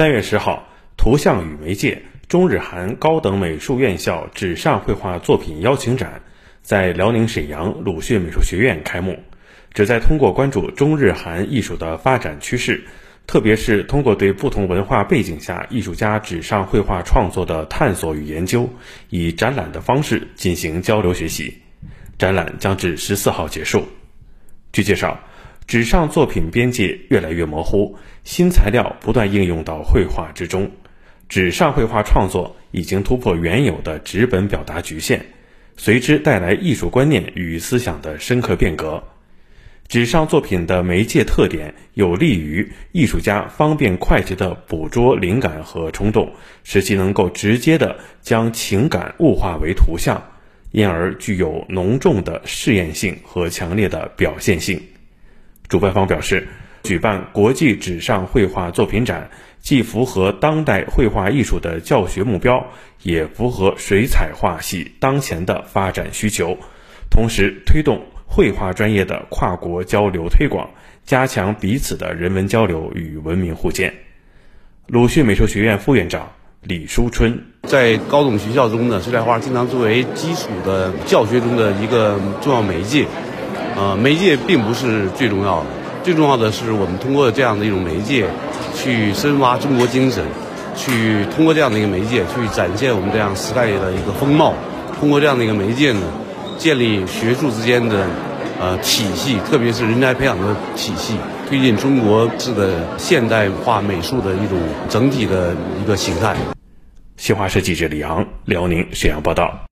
三月十号，图像与媒介中日韩高等美术院校纸上绘画作品邀请展在辽宁沈阳鲁迅美术学院开幕，旨在通过关注中日韩艺术的发展趋势，特别是通过对不同文化背景下艺术家纸上绘画创作的探索与研究，以展览的方式进行交流学习。展览将至十四号结束。据介绍。纸上作品边界越来越模糊，新材料不断应用到绘画之中。纸上绘画创作已经突破原有的纸本表达局限，随之带来艺术观念与思想的深刻变革。纸上作品的媒介特点有利于艺术家方便快捷地捕捉灵感和冲动，使其能够直接地将情感物化为图像，因而具有浓重的试验性和强烈的表现性。主办方表示，举办国际纸上绘画作品展，既符合当代绘画艺术的教学目标，也符合水彩画系当前的发展需求，同时推动绘画专业的跨国交流推广，加强彼此的人文交流与文明互鉴。鲁迅美术学院副院长李书春在高等学校中呢，水彩画经常作为基础的教学中的一个重要媒介。呃，媒介并不是最重要的，最重要的是我们通过这样的一种媒介，去深挖中国精神，去通过这样的一个媒介去展现我们这样时代的一个风貌，通过这样的一个媒介呢，建立学术之间的呃体系，特别是人才培养的体系，推进中国式的现代化美术的一种整体的一个形态。新华社记者李昂，辽宁沈阳报道。